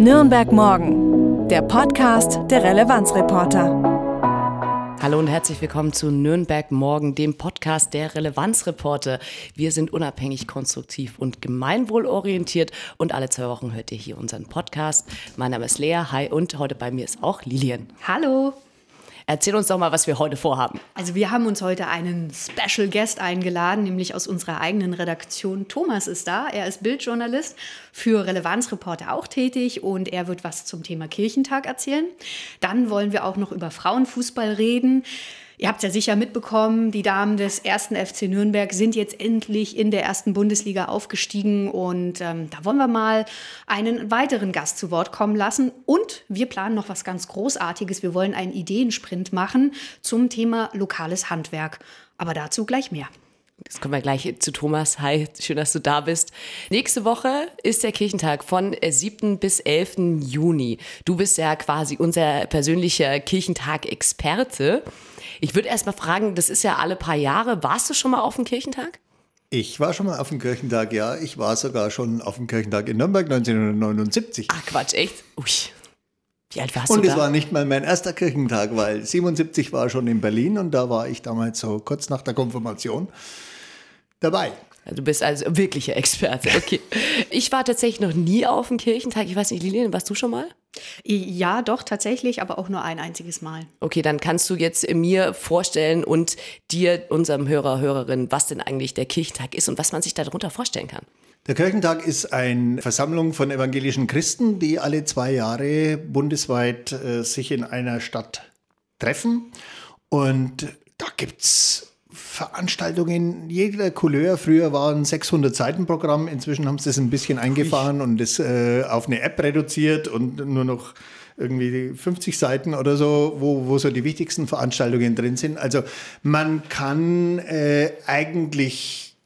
Nürnberg Morgen, der Podcast der Relevanzreporter. Hallo und herzlich willkommen zu Nürnberg Morgen, dem Podcast der Relevanzreporter. Wir sind unabhängig, konstruktiv und gemeinwohlorientiert und alle zwei Wochen hört ihr hier unseren Podcast. Mein Name ist Lea, hi und heute bei mir ist auch Lilian. Hallo. Erzähl uns doch mal, was wir heute vorhaben. Also wir haben uns heute einen Special Guest eingeladen, nämlich aus unserer eigenen Redaktion. Thomas ist da. Er ist Bildjournalist, für Relevanzreporter auch tätig und er wird was zum Thema Kirchentag erzählen. Dann wollen wir auch noch über Frauenfußball reden. Ihr habt es ja sicher mitbekommen, die Damen des ersten FC Nürnberg sind jetzt endlich in der ersten Bundesliga aufgestiegen und ähm, da wollen wir mal einen weiteren Gast zu Wort kommen lassen. Und wir planen noch was ganz Großartiges. Wir wollen einen Ideensprint machen zum Thema lokales Handwerk. Aber dazu gleich mehr. Jetzt kommen wir gleich zu Thomas. Hi, schön, dass du da bist. Nächste Woche ist der Kirchentag von 7. bis 11. Juni. Du bist ja quasi unser persönlicher Kirchentag-Experte. Ich würde erst mal fragen, das ist ja alle paar Jahre. Warst du schon mal auf dem Kirchentag? Ich war schon mal auf dem Kirchentag, ja. Ich war sogar schon auf dem Kirchentag in Nürnberg 1979. Ach Quatsch, echt? Ui. Wie alt warst und du? Und es war nicht mal mein erster Kirchentag, weil 77 war schon in Berlin und da war ich damals so kurz nach der Konfirmation dabei. Du bist also wirklicher Experte. Okay. Ich war tatsächlich noch nie auf dem Kirchentag. Ich weiß nicht, Lilian, warst du schon mal? Ja, doch, tatsächlich, aber auch nur ein einziges Mal. Okay, dann kannst du jetzt mir vorstellen und dir, unserem Hörer, Hörerin, was denn eigentlich der Kirchentag ist und was man sich darunter vorstellen kann. Der Kirchentag ist eine Versammlung von evangelischen Christen, die alle zwei Jahre bundesweit äh, sich in einer Stadt treffen. Und da gibt es Veranstaltungen jeder Couleur. Früher waren 600 Seiten Programm, inzwischen haben sie das ein bisschen eingefahren und das äh, auf eine App reduziert und nur noch irgendwie 50 Seiten oder so, wo, wo so die wichtigsten Veranstaltungen drin sind. Also man kann äh, eigentlich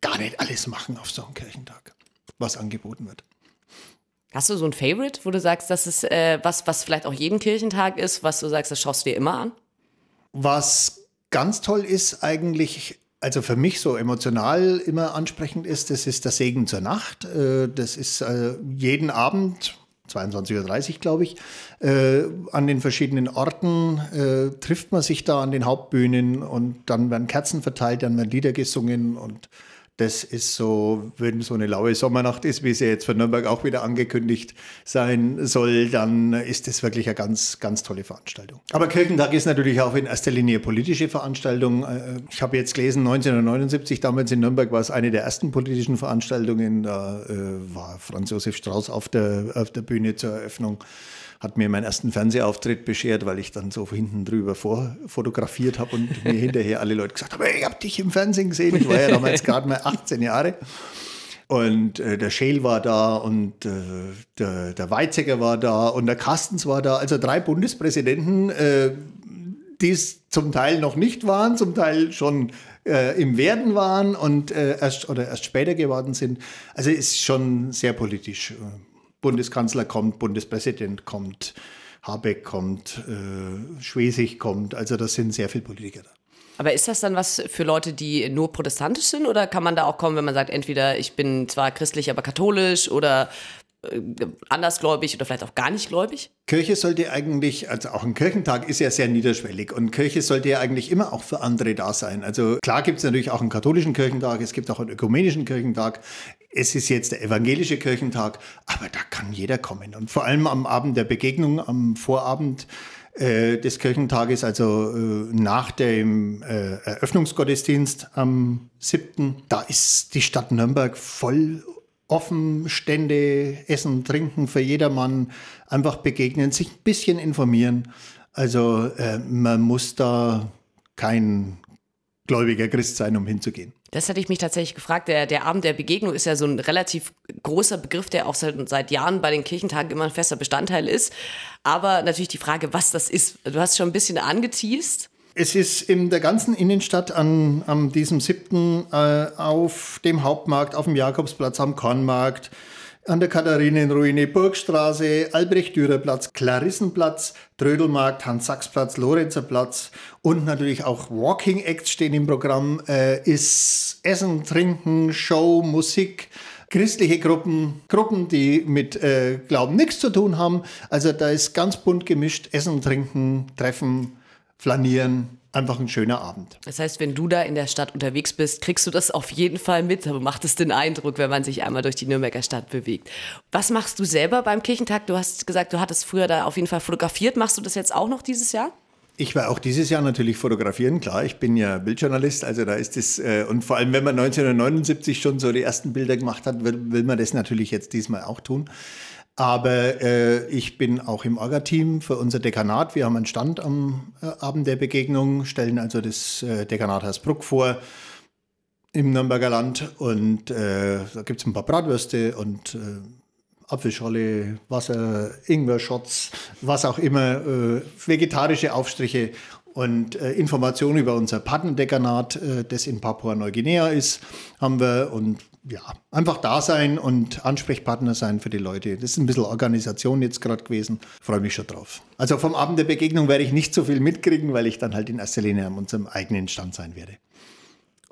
gar nicht alles machen auf so einem Kirchentag, was angeboten wird. Hast du so ein Favorite, wo du sagst, das ist äh, was, was vielleicht auch jeden Kirchentag ist, was du sagst, das schaust du dir immer an? Was ganz toll ist eigentlich, also für mich so emotional immer ansprechend ist, das ist der Segen zur Nacht. Äh, das ist äh, jeden Abend, 22.30 Uhr, glaube ich, äh, an den verschiedenen Orten trifft man sich da an den Hauptbühnen und dann werden Kerzen verteilt, dann werden Lieder gesungen und das ist so, wenn so eine laue Sommernacht ist, wie sie jetzt für Nürnberg auch wieder angekündigt sein soll, dann ist das wirklich eine ganz, ganz tolle Veranstaltung. Aber Kirchentag ist natürlich auch in erster Linie politische Veranstaltung. Äh, ich habe jetzt gelesen, 1979, damals in Nürnberg war es eine der ersten politischen Veranstaltungen. Da äh, war Franz Josef Strauß auf der, auf der Bühne zur Eröffnung hat mir meinen ersten Fernsehauftritt beschert, weil ich dann so hinten drüber vorfotografiert habe und mir hinterher alle Leute gesagt haben, ich habe dich im Fernsehen gesehen. Ich war ja damals gerade mal 18 Jahre. Und äh, der Scheel war da und äh, der, der Weizsäcker war da und der Kastens war da. Also drei Bundespräsidenten, äh, die es zum Teil noch nicht waren, zum Teil schon äh, im Werden waren und äh, erst oder erst später geworden sind. Also ist schon sehr politisch. Bundeskanzler kommt, Bundespräsident kommt, Habeck kommt, äh, Schwesig kommt. Also das sind sehr viele Politiker da. Aber ist das dann was für Leute, die nur protestantisch sind oder kann man da auch kommen, wenn man sagt, entweder ich bin zwar christlich, aber katholisch oder äh, andersgläubig oder vielleicht auch gar nicht gläubig? Kirche sollte eigentlich, also auch ein Kirchentag ist ja sehr niederschwellig und Kirche sollte ja eigentlich immer auch für andere da sein. Also klar gibt es natürlich auch einen katholischen Kirchentag, es gibt auch einen ökumenischen Kirchentag. Es ist jetzt der evangelische Kirchentag, aber da kann jeder kommen. Und vor allem am Abend der Begegnung, am Vorabend äh, des Kirchentages, also äh, nach dem äh, Eröffnungsgottesdienst am 7., da ist die Stadt Nürnberg voll offen, Stände, Essen, Trinken für jedermann, einfach begegnen, sich ein bisschen informieren. Also äh, man muss da kein gläubiger Christ sein, um hinzugehen. Das hatte ich mich tatsächlich gefragt. Der, der Abend der Begegnung ist ja so ein relativ großer Begriff, der auch seit, seit Jahren bei den Kirchentagen immer ein fester Bestandteil ist. Aber natürlich die Frage, was das ist. Du hast schon ein bisschen angeteased. Es ist in der ganzen Innenstadt an, an diesem 7. Äh, auf dem Hauptmarkt, auf dem Jakobsplatz, am Kornmarkt, an der Katharinenruine, Burgstraße, Albrecht-Dürer-Platz, Klarissenplatz, Trödelmarkt, Hans-Sachs-Platz, Lorenzerplatz und natürlich auch Walking Acts stehen im Programm, äh, ist Essen, Trinken, Show, Musik, christliche Gruppen, Gruppen, die mit äh, Glauben nichts zu tun haben. Also da ist ganz bunt gemischt, Essen, Trinken, Treffen, Flanieren, einfach ein schöner Abend. Das heißt, wenn du da in der Stadt unterwegs bist, kriegst du das auf jeden Fall mit, aber macht es den Eindruck, wenn man sich einmal durch die Nürnberger Stadt bewegt. Was machst du selber beim Kirchentag? Du hast gesagt, du hattest früher da auf jeden Fall fotografiert. Machst du das jetzt auch noch dieses Jahr? Ich war auch dieses Jahr natürlich fotografieren, klar. Ich bin ja Bildjournalist, also da ist es, äh, und vor allem, wenn man 1979 schon so die ersten Bilder gemacht hat, will, will man das natürlich jetzt diesmal auch tun. Aber äh, ich bin auch im Orga-Team für unser Dekanat. Wir haben einen Stand am äh, Abend der Begegnung, stellen also das äh, Dekanat Hersbruck vor im Nürnberger Land. Und äh, da gibt es ein paar Bratwürste und äh, Apfelscholle, Wasser, Ingwer-Shots, was auch immer, äh, vegetarische Aufstriche und äh, Informationen über unser Partnerdekanat, äh, das in Papua-Neuguinea ist, haben wir und ja, einfach da sein und Ansprechpartner sein für die Leute. Das ist ein bisschen Organisation jetzt gerade gewesen. Freue mich schon drauf. Also vom Abend der Begegnung werde ich nicht so viel mitkriegen, weil ich dann halt in erster Linie an unserem eigenen Stand sein werde.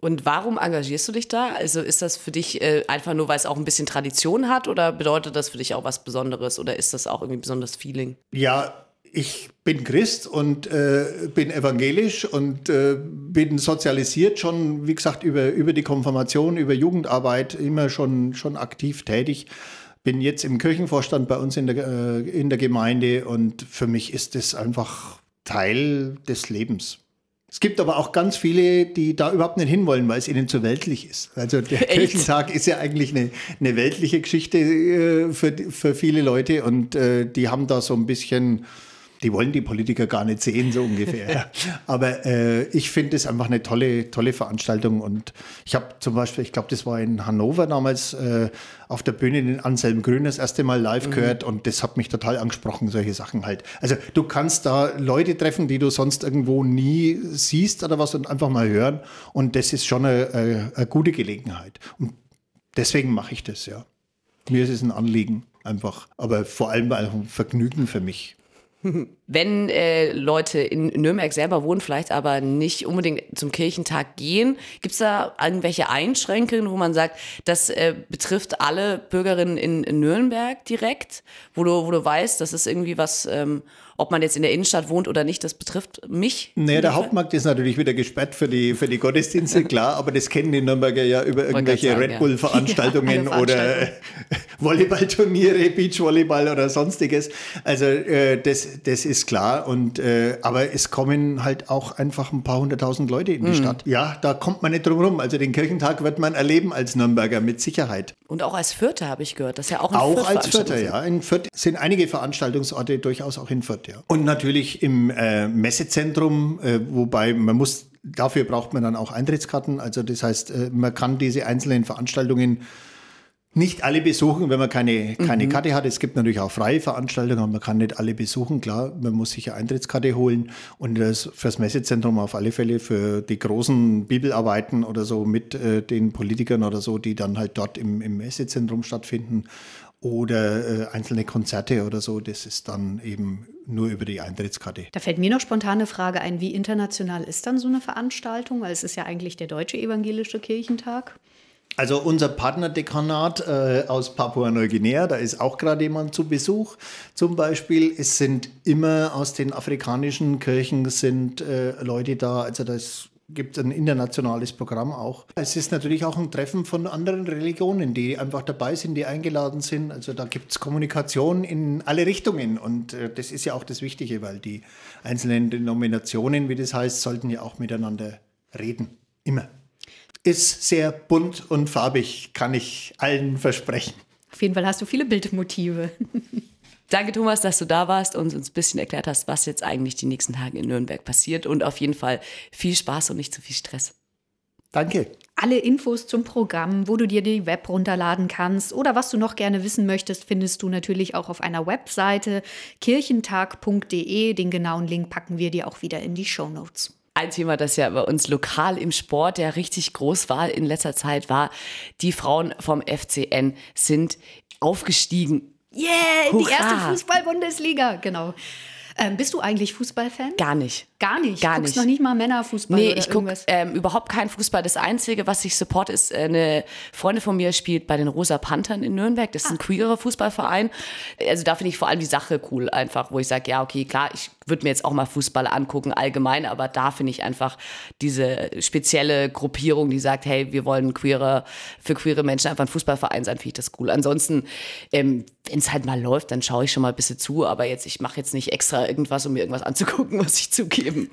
Und warum engagierst du dich da? Also ist das für dich äh, einfach nur, weil es auch ein bisschen Tradition hat oder bedeutet das für dich auch was Besonderes oder ist das auch irgendwie ein besonderes Feeling? Ja, ich bin Christ und äh, bin evangelisch und äh, bin sozialisiert schon, wie gesagt, über, über die Konfirmation, über Jugendarbeit immer schon, schon aktiv tätig. Bin jetzt im Kirchenvorstand bei uns in der, äh, in der Gemeinde und für mich ist das einfach Teil des Lebens. Es gibt aber auch ganz viele, die da überhaupt nicht hinwollen, weil es ihnen zu weltlich ist. Also der Echt? Kirchentag ist ja eigentlich eine, eine weltliche Geschichte äh, für, für viele Leute und äh, die haben da so ein bisschen die wollen die Politiker gar nicht sehen, so ungefähr. Aber äh, ich finde es einfach eine tolle, tolle Veranstaltung. Und ich habe zum Beispiel, ich glaube, das war in Hannover damals äh, auf der Bühne den Anselm Grün das erste Mal live mhm. gehört und das hat mich total angesprochen, solche Sachen halt. Also du kannst da Leute treffen, die du sonst irgendwo nie siehst oder was und einfach mal hören. Und das ist schon eine, eine, eine gute Gelegenheit. Und deswegen mache ich das, ja. Mir ist es ein Anliegen einfach, aber vor allem ein Vergnügen für mich. Wenn äh, Leute in Nürnberg selber wohnen, vielleicht aber nicht unbedingt zum Kirchentag gehen, gibt es da irgendwelche Einschränkungen, wo man sagt, das äh, betrifft alle Bürgerinnen in, in, Nürnberg direkt, wo du, wo du weißt, das ist irgendwie was, ähm, ob man jetzt in der Innenstadt wohnt oder nicht, das betrifft mich. Naja, der Hauptmarkt ist natürlich wieder gesperrt für die, für die Gottesdienste, klar, aber das kennen die Nürnberger ja über irgendwelche sagen, Red Bull-Veranstaltungen ja, oder Volleyballturniere, Beachvolleyball oder sonstiges. Also äh, das, das ist klar. Und, äh, aber es kommen halt auch einfach ein paar hunderttausend Leute in die mhm. Stadt. Ja, da kommt man nicht drum rum. Also den Kirchentag wird man erleben als Nürnberger mit Sicherheit. Und auch als Vierter habe ich gehört. Das ist ja auch ein Auch als Vierter, ja. In Fürth sind einige Veranstaltungsorte durchaus auch in Fürth, ja. Und natürlich im äh, Messezentrum, äh, wobei man muss dafür braucht man dann auch Eintrittskarten. Also das heißt, äh, man kann diese einzelnen Veranstaltungen nicht alle besuchen, wenn man keine, keine mhm. Karte hat. Es gibt natürlich auch freie Veranstaltungen, aber man kann nicht alle besuchen. Klar, man muss sich eine Eintrittskarte holen und das fürs Messezentrum auf alle Fälle für die großen Bibelarbeiten oder so mit äh, den Politikern oder so, die dann halt dort im, im Messezentrum stattfinden oder äh, einzelne Konzerte oder so, das ist dann eben nur über die Eintrittskarte. Da fällt mir noch spontane Frage ein, wie international ist dann so eine Veranstaltung? Weil es ist ja eigentlich der Deutsche Evangelische Kirchentag. Also unser Partnerdekanat äh, aus Papua-Neuguinea, da ist auch gerade jemand zu Besuch zum Beispiel. Es sind immer aus den afrikanischen Kirchen sind äh, Leute da, also das gibt ein internationales Programm auch. Es ist natürlich auch ein Treffen von anderen Religionen, die einfach dabei sind, die eingeladen sind. Also da gibt es Kommunikation in alle Richtungen und äh, das ist ja auch das Wichtige, weil die einzelnen Denominationen, wie das heißt, sollten ja auch miteinander reden. Immer ist sehr bunt und farbig, kann ich allen versprechen. Auf jeden Fall hast du viele Bildmotive. Danke, Thomas, dass du da warst und uns ein bisschen erklärt hast, was jetzt eigentlich die nächsten Tage in Nürnberg passiert. Und auf jeden Fall viel Spaß und nicht zu viel Stress. Danke. Alle Infos zum Programm, wo du dir die Web runterladen kannst oder was du noch gerne wissen möchtest, findest du natürlich auch auf einer Webseite kirchentag.de. Den genauen Link packen wir dir auch wieder in die Show Notes. Ein Thema, das ja bei uns lokal im Sport ja richtig groß war in letzter Zeit, war, die Frauen vom FCN sind aufgestiegen. Yeah, Hurra. die erste Fußball-Bundesliga, genau. Ähm, bist du eigentlich Fußballfan? Gar nicht. Gar nicht. Gar Guckst nicht. noch nicht mal Männerfußball Nee, ich gucke ähm, überhaupt keinen Fußball. Das Einzige, was ich support, ist äh, eine Freundin von mir spielt bei den Rosa Panthern in Nürnberg. Das ist ein Ah. queerer Fußballverein. Also da finde ich vor allem die Sache cool einfach, wo ich sage, ja, okay, klar, ich würde mir jetzt auch mal Fußball angucken allgemein, aber da finde ich einfach diese spezielle Gruppierung, die sagt, hey, wir wollen queere, für queere Menschen einfach ein Fußballverein sein, finde ich das cool. Ansonsten, ähm, wenn es halt mal läuft, dann schaue ich schon mal ein bisschen zu, aber jetzt, ich mache jetzt nicht extra irgendwas, um mir irgendwas anzugucken, muss ich zugeben.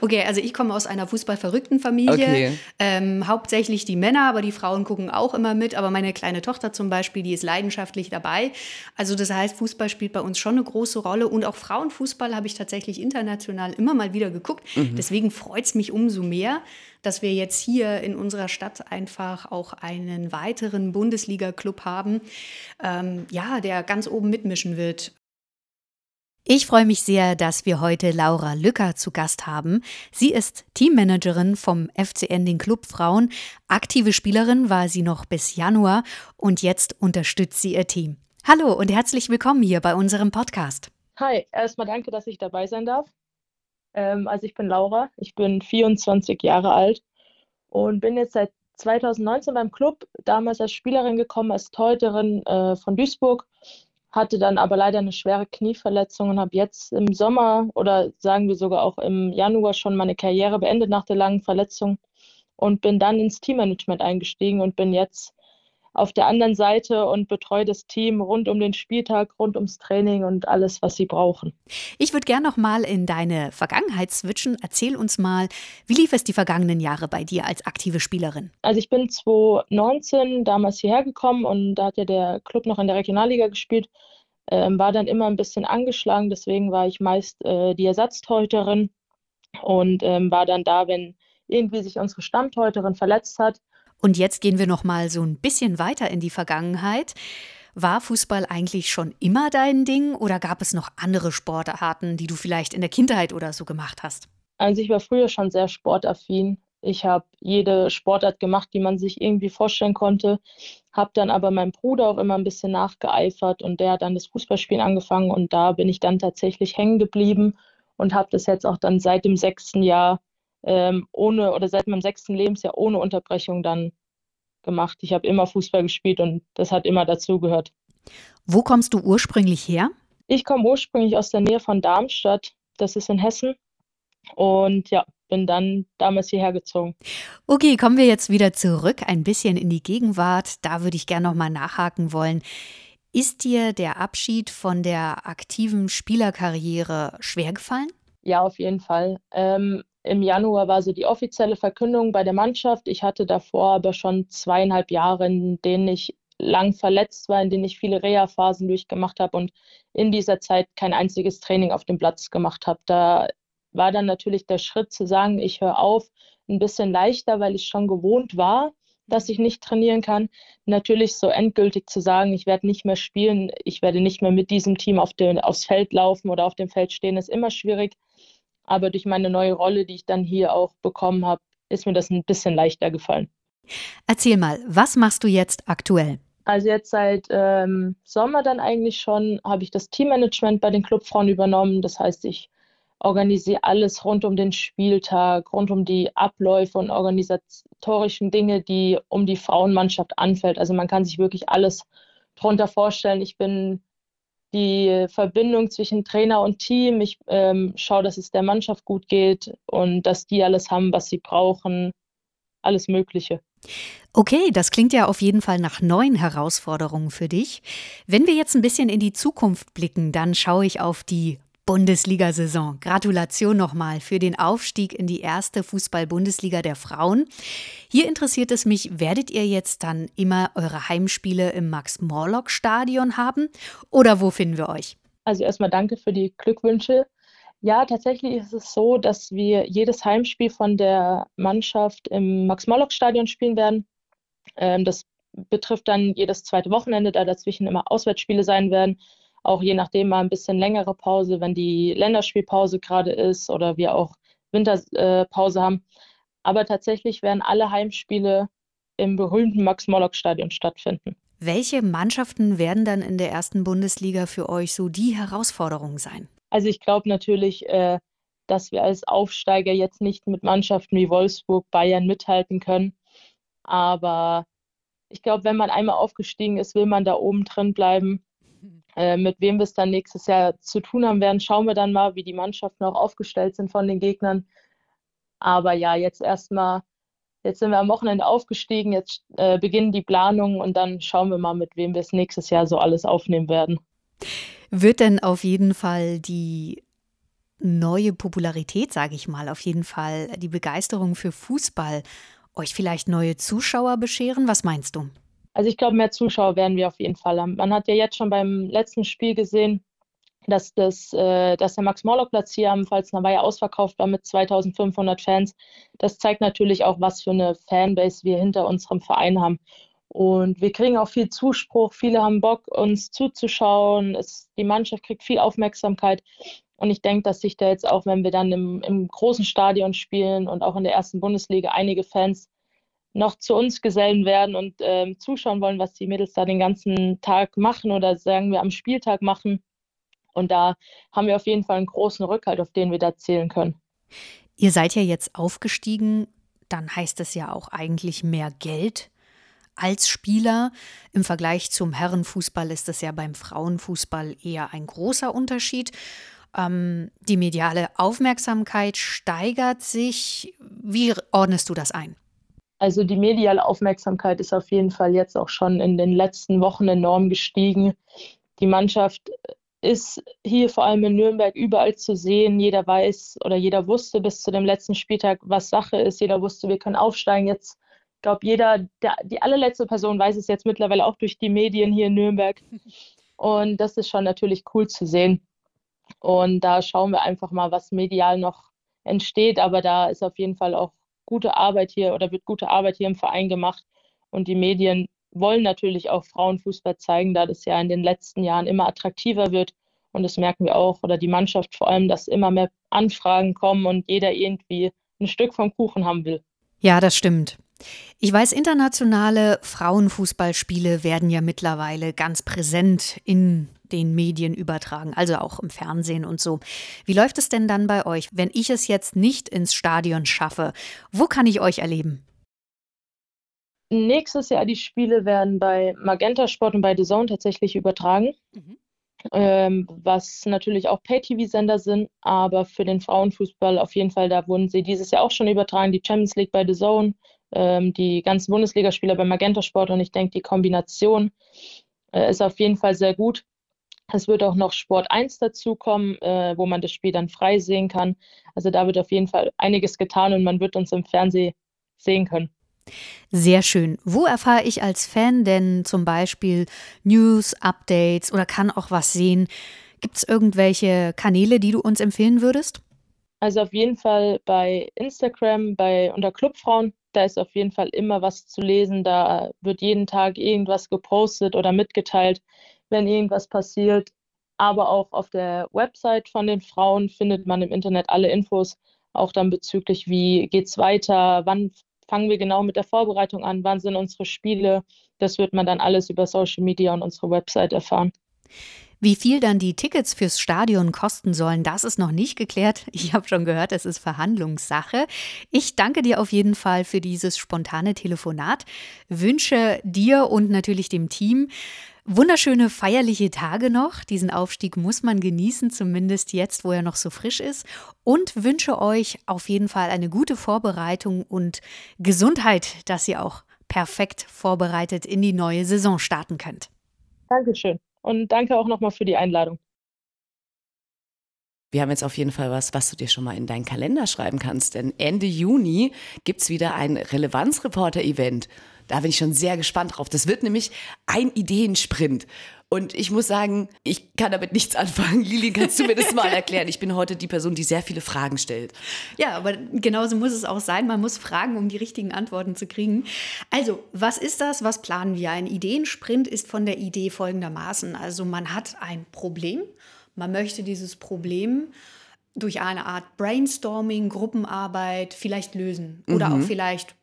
Okay, also ich komme aus einer fußballverrückten Familie. Okay. Ähm, hauptsächlich die Männer, aber die Frauen gucken auch immer mit. Aber meine kleine Tochter zum Beispiel, die ist leidenschaftlich dabei. Also das heißt, Fußball spielt bei uns schon eine große Rolle. Und auch Frauenfußball habe ich tatsächlich international immer mal wieder geguckt. Deswegen freut es mich umso mehr, dass wir jetzt hier in unserer Stadt einfach auch einen weiteren Bundesliga-Club haben, ähm, ja, der ganz oben mitmischen wird. Ich freue mich sehr, dass wir heute Laura Lücker zu Gast haben. Sie ist Teammanagerin vom FCN den Club Frauen. Aktive Spielerin war sie noch bis Januar und jetzt unterstützt sie ihr Team. Hallo und herzlich willkommen hier bei unserem Podcast. Hi, erstmal danke, dass ich dabei sein darf. Ähm, also ich bin Laura, ich bin 24 Jahre alt und bin jetzt seit 2019 beim Club, damals als Spielerin gekommen, als Torhüterin äh, von Duisburg, hatte dann aber leider eine schwere Knieverletzung und habe jetzt im Sommer oder sagen wir sogar auch im Januar schon meine Karriere beendet nach der langen Verletzung und bin dann ins Teammanagement eingestiegen und bin jetzt auf der anderen Seite und betreue das Team rund um den Spieltag, rund ums Training und alles, was sie brauchen. Ich würde gerne noch mal in deine Vergangenheit switchen. Erzähl uns mal, wie lief es die vergangenen Jahre bei dir als aktive Spielerin? Also ich bin 2019 damals hierher gekommen und da hat ja der Club noch in der Regionalliga gespielt, ähm, war dann immer ein bisschen angeschlagen, deswegen war ich meist äh, die Ersatztorhüterin und ähm, war dann da, wenn irgendwie sich unsere Stammtorhüterin verletzt hat. Und jetzt gehen wir noch mal so ein bisschen weiter in die Vergangenheit. War Fußball eigentlich schon immer dein Ding oder gab es noch andere Sportarten, die du vielleicht in der Kindheit oder so gemacht hast? Also ich war früher schon sehr sportaffin. Ich habe jede Sportart gemacht, die man sich irgendwie vorstellen konnte, habe dann aber meinem Bruder auch immer ein bisschen nachgeeifert und der hat dann das Fußballspielen angefangen und da bin ich dann tatsächlich hängen geblieben und habe das jetzt auch dann seit dem sechsten Jahr ähm, ohne oder seit meinem sechsten Lebensjahr ohne Unterbrechung dann gemacht. Ich habe immer Fußball gespielt und das hat immer dazugehört. Wo kommst du ursprünglich her? Ich komme ursprünglich aus der Nähe von Darmstadt, das ist in Hessen und ja, bin dann damals hierher gezogen. Okay, kommen wir jetzt wieder zurück, ein bisschen in die Gegenwart. Da würde ich gerne noch mal nachhaken wollen. Ist dir der Abschied von der aktiven Spielerkarriere schwer gefallen? Ja, auf jeden Fall. Ähm, Im Januar war so die offizielle Verkündung bei der Mannschaft. Ich hatte davor aber schon zweieinhalb Jahre, in denen ich lang verletzt war, in denen ich viele Reha-Phasen durchgemacht habe und in dieser Zeit kein einziges Training auf dem Platz gemacht habe. Da war dann natürlich der Schritt zu sagen, ich höre auf, ein bisschen leichter, weil ich schon gewohnt war, dass ich nicht trainieren kann. Natürlich so endgültig zu sagen, ich werde nicht mehr spielen, ich werde nicht mehr mit diesem Team auf den, aufs Feld laufen oder auf dem Feld stehen, ist immer schwierig. Aber durch meine neue Rolle, die ich dann hier auch bekommen habe, ist mir das ein bisschen leichter gefallen. Erzähl mal, was machst du jetzt aktuell? Also jetzt seit ähm, Sommer dann eigentlich schon habe ich das Teammanagement bei den Clubfrauen übernommen. Das heißt, ich organisiere alles rund um den Spieltag, rund um die Abläufe und organisatorischen Dinge, die um die Frauenmannschaft anfällt. Also man kann sich wirklich alles drunter vorstellen. Ich bin die Verbindung zwischen Trainer und Team. Ich ähm, schaue, dass es der Mannschaft gut geht und dass die alles haben, was sie brauchen. Alles Mögliche. Okay, das klingt ja auf jeden Fall nach neuen Herausforderungen für dich. Wenn wir jetzt ein bisschen in die Zukunft blicken, dann schaue ich auf die Bundesliga-Saison. Gratulation nochmal für den Aufstieg in die erste Fußball-Bundesliga der Frauen. Hier interessiert es mich, werdet ihr jetzt dann immer eure Heimspiele im Max-Morlock-Stadion haben oder wo finden wir euch? Also erstmal danke für die Glückwünsche. Ja, tatsächlich ist es so, dass wir jedes Heimspiel von der Mannschaft im Max-Morlock-Stadion spielen werden. Ähm, das betrifft dann jedes zweite Wochenende, da dazwischen immer Auswärtsspiele sein werden. Auch je nachdem mal ein bisschen längere Pause, wenn die Länderspielpause gerade ist oder wir auch Winterpause haben. Aber tatsächlich werden alle Heimspiele im berühmten Max-Morlock-Stadion stattfinden. Welche Mannschaften werden dann in der ersten Bundesliga für euch so die Herausforderung sein? Also ich glaube natürlich, äh, dass wir als Aufsteiger jetzt nicht mit Mannschaften wie Wolfsburg, Bayern mithalten können. Aber ich glaube, wenn man einmal aufgestiegen ist, will man da oben drin bleiben. Äh, mit wem wir es dann nächstes Jahr zu tun haben werden, schauen wir dann mal, wie die Mannschaften auch aufgestellt sind von den Gegnern. Aber ja, jetzt erstmal, jetzt sind wir am Wochenende aufgestiegen, jetzt äh, beginnen die Planungen und dann schauen wir mal, mit wem wir es nächstes Jahr so alles aufnehmen werden. Wird denn auf jeden Fall die neue Popularität, sage ich mal, auf jeden Fall die Begeisterung für Fußball euch vielleicht neue Zuschauer bescheren? Was meinst du? Also ich glaube, mehr Zuschauer werden wir auf jeden Fall haben. Man hat ja jetzt schon beim letzten Spiel gesehen, dass, das, äh, dass der Max-Morlock-Platz hier am Pfalzner ja ausverkauft war mit 2500 Fans. Das zeigt natürlich auch, was für eine Fanbase wir hinter unserem Verein haben. Und wir kriegen auch viel Zuspruch. Viele haben Bock, uns zuzuschauen. Es, die Mannschaft kriegt viel Aufmerksamkeit. Und ich denke, dass sich da jetzt auch, wenn wir dann im, im großen Stadion spielen und auch in der ersten Bundesliga einige Fans noch zu uns gesellen werden und ähm, zuschauen wollen, was die Mädels da den ganzen Tag machen oder sagen wir am Spieltag machen. Und da haben wir auf jeden Fall einen großen Rückhalt, auf den wir da zählen können. Ihr seid ja jetzt aufgestiegen, dann heißt es ja auch eigentlich mehr Geld als Spieler. Im Vergleich zum Herrenfußball ist das ja beim Frauenfußball eher ein großer Unterschied. Ähm, die mediale Aufmerksamkeit steigert sich. Wie ordnest du das ein? Also die mediale Aufmerksamkeit ist auf jeden Fall jetzt auch schon in den letzten Wochen enorm gestiegen. Die Mannschaft ist hier vor allem in Nürnberg überall zu sehen. Jeder weiß oder jeder wusste bis zu dem letzten Spieltag, was Sache ist. Jeder wusste, wir können aufsteigen. Jetzt, glaube, jeder, der, die allerletzte Person weiß es jetzt mittlerweile auch durch die Medien hier in Nürnberg. Und das ist schon natürlich cool zu sehen. Und da schauen wir einfach mal, was medial noch entsteht. Aber da ist auf jeden Fall auch gute Arbeit hier oder wird gute Arbeit hier im Verein gemacht. Und die Medien wollen natürlich auch Frauenfußball zeigen, da das ja in den letzten Jahren immer attraktiver wird. Und das merken wir auch, oder die Mannschaft vor allem, dass immer mehr Anfragen kommen und jeder irgendwie ein Stück vom Kuchen haben will. Ja, das stimmt. Ich weiß, internationale Frauenfußballspiele werden ja mittlerweile ganz präsent in den Medien übertragen, also auch im Fernsehen und so. Wie läuft es denn dann bei euch, wenn ich es jetzt nicht ins Stadion schaffe? Wo kann ich euch erleben? Nächstes Jahr die Spiele werden bei Magenta Sport und bei The Zone tatsächlich übertragen. Mhm. Ähm, was natürlich auch Pay-TV-Sender sind, aber für den Frauenfußball auf jeden Fall, da wurden sie dieses Jahr auch schon übertragen, die Champions League bei The Zone, ähm, die ganzen Bundesligaspieler bei Magenta Sport und ich denke, die Kombination äh, ist auf jeden Fall sehr gut. Es wird auch noch Sport 1 dazukommen, äh, wo man das Spiel dann frei sehen kann. Also da wird auf jeden Fall einiges getan und man wird uns im Fernsehen sehen können. Sehr schön. Wo erfahre ich als Fan denn zum Beispiel News, Updates oder kann auch was sehen? Gibt es irgendwelche Kanäle, die du uns empfehlen würdest? Also auf jeden Fall bei Instagram, bei unter Clubfrauen, da ist auf jeden Fall immer was zu lesen. Da wird jeden Tag irgendwas gepostet oder mitgeteilt, wenn irgendwas passiert. Aber auch auf der Website von den Frauen findet man im Internet alle Infos, auch dann bezüglich, wie geht es weiter, wann fangen wir genau mit der Vorbereitung an, wann sind unsere Spiele. Das wird man dann alles über Social Media und unsere Website erfahren. Wie viel dann die Tickets fürs Stadion kosten sollen, das ist noch nicht geklärt. Ich habe schon gehört, es ist Verhandlungssache. Ich danke dir auf jeden Fall für dieses spontane Telefonat, wünsche dir und natürlich dem Team wunderschöne feierliche Tage noch. Diesen Aufstieg muss man genießen, zumindest jetzt, wo er noch so frisch ist. Und wünsche euch auf jeden Fall eine gute Vorbereitung und Gesundheit, dass ihr auch perfekt vorbereitet in die neue Saison starten könnt. Dankeschön. Und danke auch nochmal für die Einladung. Wir haben jetzt auf jeden Fall was, was du dir schon mal in deinen Kalender schreiben kannst. Denn Ende Juni gibt es wieder ein Relevanzreporter-Event. Da bin ich schon sehr gespannt drauf. Das wird nämlich ein Ideensprint. Und ich muss sagen, ich kann damit nichts anfangen. Lili, kannst du mir das mal erklären? Ich bin heute die Person, die sehr viele Fragen stellt. Ja, aber genauso muss es auch sein. Man muss fragen, um die richtigen Antworten zu kriegen. Also, was ist das? Was planen wir? Ein Ideensprint ist von der Idee folgendermaßen. Also, man hat ein Problem. Man möchte dieses Problem durch eine Art Brainstorming, Gruppenarbeit vielleicht lösen oder mhm. auch vielleicht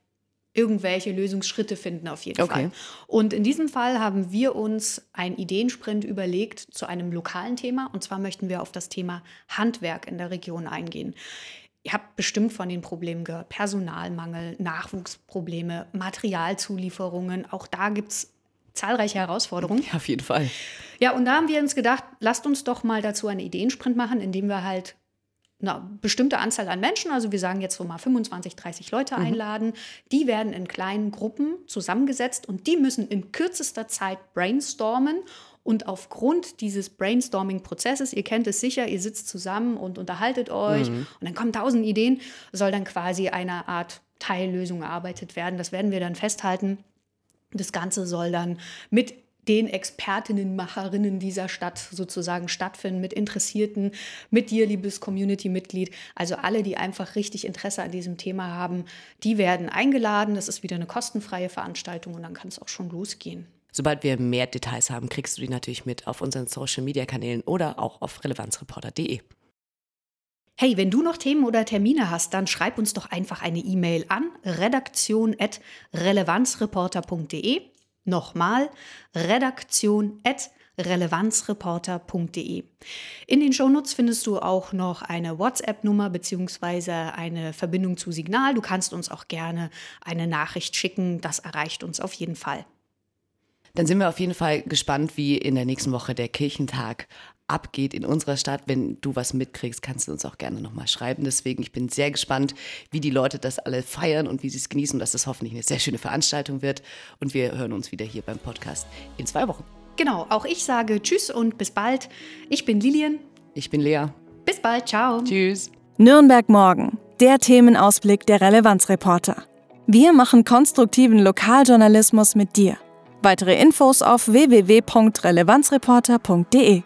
irgendwelche Lösungsschritte finden auf jeden Okay. Fall. Und in diesem Fall haben wir uns einen Ideensprint überlegt zu einem lokalen Thema. Und zwar möchten wir auf das Thema Handwerk in der Region eingehen. Ihr habt bestimmt von den Problemen gehört. Personalmangel, Nachwuchsprobleme, Materialzulieferungen. Auch da gibt es zahlreiche Herausforderungen. Ja, auf jeden Fall. Ja, und da haben wir uns gedacht, lasst uns doch mal dazu einen Ideensprint machen, indem wir halt eine bestimmte Anzahl an Menschen, also wir sagen jetzt so mal 25, 30 Leute einladen, die werden in kleinen Gruppen zusammengesetzt und die müssen in kürzester Zeit brainstormen und aufgrund dieses Brainstorming-Prozesses, ihr kennt es sicher, ihr sitzt zusammen und unterhaltet euch und dann kommen tausend Ideen, soll dann quasi eine Art Teillösung erarbeitet werden. Das werden wir dann festhalten. Das Ganze soll dann mit den Expertinnenmacherinnen dieser Stadt sozusagen stattfinden, mit Interessierten, mit dir, liebes Community-Mitglied. Also alle, die einfach richtig Interesse an diesem Thema haben, die werden eingeladen. Das ist wieder eine kostenfreie Veranstaltung und dann kann es auch schon losgehen. Sobald wir mehr Details haben, kriegst du die natürlich mit auf unseren Social-Media-Kanälen oder auch auf relevanzreporter.de. Hey, wenn du noch Themen oder Termine hast, dann schreib uns doch einfach eine E-Mail an redaktion.relevanzreporter.de. Nochmal redaktion.relevanzreporter.de. In den Shownotes findest du auch noch eine WhatsApp-Nummer bzw. eine Verbindung zu Signal. Du kannst uns auch gerne eine Nachricht schicken. Das erreicht uns auf jeden Fall. Dann sind wir auf jeden Fall gespannt, wie in der nächsten Woche der Kirchentag abgeht in unserer Stadt. Wenn du was mitkriegst, kannst du uns auch gerne nochmal schreiben. Deswegen, ich bin sehr gespannt, wie die Leute das alle feiern und wie sie es genießen und dass das hoffentlich eine sehr schöne Veranstaltung wird. Und wir hören uns wieder hier beim Podcast in zwei Wochen. Genau, auch ich sage Tschüss und bis bald. Ich bin Lilian. Ich bin Lea. Bis bald, ciao. Tschüss. Nürnberg morgen, der Themenausblick der Relevanzreporter. Wir machen konstruktiven Lokaljournalismus mit dir. Weitere Infos auf www.relevanzreporter.de.